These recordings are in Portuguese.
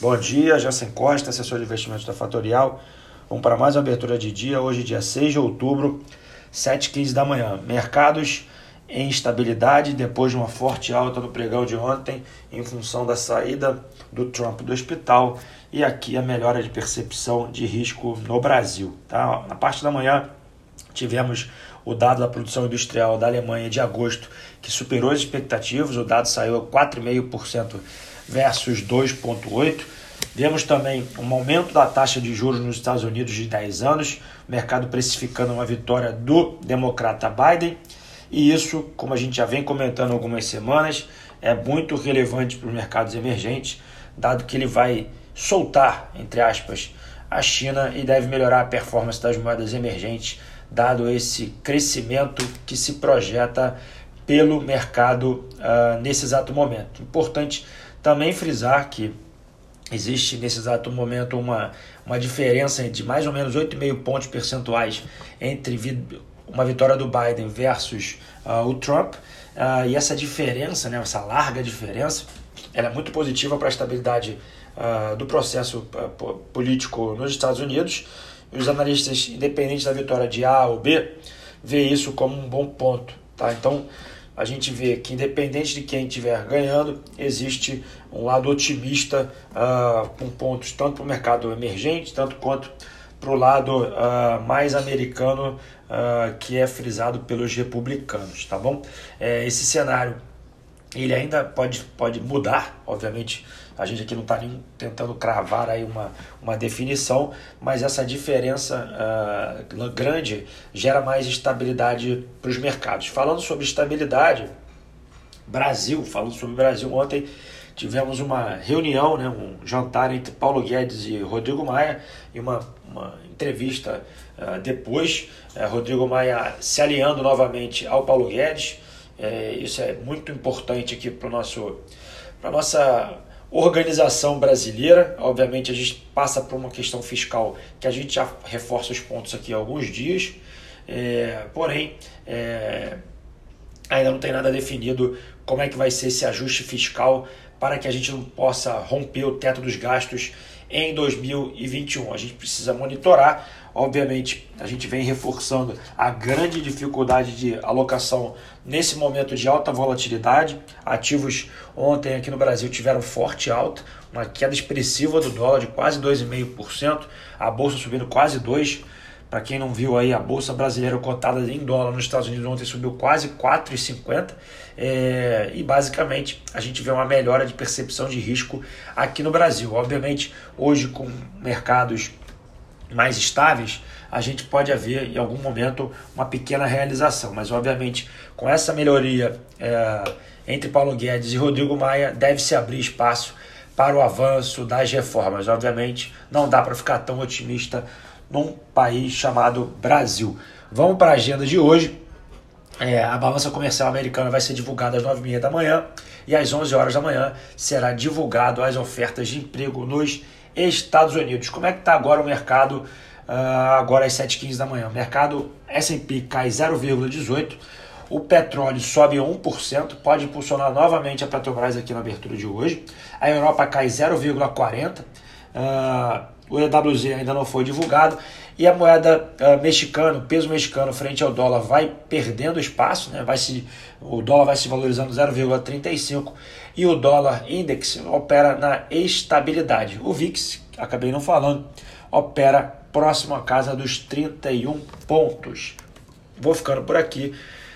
Bom dia, Jansen Costa, assessor de investimentos da Fatorial. Vamos para mais uma abertura de dia, hoje dia 6 de outubro, 7h15 da manhã. Mercados em estabilidade depois de uma forte alta no pregão de ontem em função da saída do Trump do hospital e aqui a melhora de percepção de risco no Brasil. Tá? Na parte da manhã tivemos o dado da produção industrial da Alemanha de agosto que superou as expectativas, o dado saiu a 4,5% versus 2,8%. Vemos também um aumento da taxa de juros nos Estados Unidos de 10 anos, mercado precificando uma vitória do democrata Biden. E isso, como a gente já vem comentando algumas semanas, é muito relevante para os mercados emergentes, dado que ele vai soltar, entre aspas, a China e deve melhorar a performance das moedas emergentes, dado esse crescimento que se projeta pelo mercado uh, nesse exato momento. Importante também frisar que existe nesse exato momento uma, uma diferença de mais ou menos 8,5 pontos percentuais entre vi uma vitória do Biden versus uh, o Trump. Uh, e essa diferença, né, essa larga diferença, ela é muito positiva para a estabilidade uh, do processo político nos Estados Unidos. Os analistas, independentes da vitória de A ou B, vê isso como um bom ponto. Tá? Então, a gente vê que independente de quem estiver ganhando, existe um lado otimista uh, com pontos tanto para o mercado emergente, tanto quanto para o lado uh, mais americano, uh, que é frisado pelos republicanos, tá bom? É, esse cenário ele ainda pode, pode mudar, obviamente a gente aqui não está tentando cravar aí uma, uma definição, mas essa diferença uh, grande gera mais estabilidade para os mercados. Falando sobre estabilidade, Brasil, falando sobre Brasil, ontem tivemos uma reunião, né, um jantar entre Paulo Guedes e Rodrigo Maia e uma, uma entrevista uh, depois, uh, Rodrigo Maia se alinhando novamente ao Paulo Guedes. É, isso é muito importante aqui para nosso para nossa organização brasileira. Obviamente, a gente passa por uma questão fiscal que a gente já reforça os pontos aqui há alguns dias, é, porém, é, ainda não tem nada definido como é que vai ser esse ajuste fiscal para que a gente não possa romper o teto dos gastos em 2021. A gente precisa monitorar. Obviamente, a gente vem reforçando a grande dificuldade de alocação nesse momento de alta volatilidade. Ativos ontem aqui no Brasil tiveram forte alta, uma queda expressiva do dólar de quase 2,5%, a bolsa subindo quase 2%. Para quem não viu aí, a bolsa brasileira cotada em dólar nos Estados Unidos ontem subiu quase 4,50 é, e basicamente a gente vê uma melhora de percepção de risco aqui no Brasil. Obviamente, hoje com mercados mais estáveis, a gente pode haver em algum momento uma pequena realização, mas obviamente com essa melhoria é, entre Paulo Guedes e Rodrigo Maia deve se abrir espaço para o avanço das reformas. Obviamente não dá para ficar tão otimista num país chamado Brasil. Vamos para a agenda de hoje. É, a balança comercial americana vai ser divulgada às 9h30 da manhã e às 11 horas da manhã será divulgado as ofertas de emprego nos Estados Unidos. Como é que está agora o mercado uh, agora às 7h15 da manhã? O mercado S&P cai 0,18%, o petróleo sobe 1%, pode impulsionar novamente a Petrobras aqui na abertura de hoje. A Europa cai 0,40%. Uh, o EWZ ainda não foi divulgado e a moeda uh, mexicana, o peso mexicano frente ao dólar vai perdendo espaço, né? vai se, o dólar vai se valorizando 0,35 e o dólar index opera na estabilidade. O VIX, acabei não falando, opera próximo à casa dos 31 pontos. Vou ficando por aqui.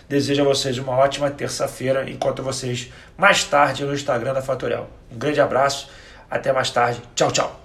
Desejo a vocês uma ótima terça-feira. Encontro vocês mais tarde no Instagram da Fatorial. Um grande abraço. Até mais tarde. Tchau, tchau.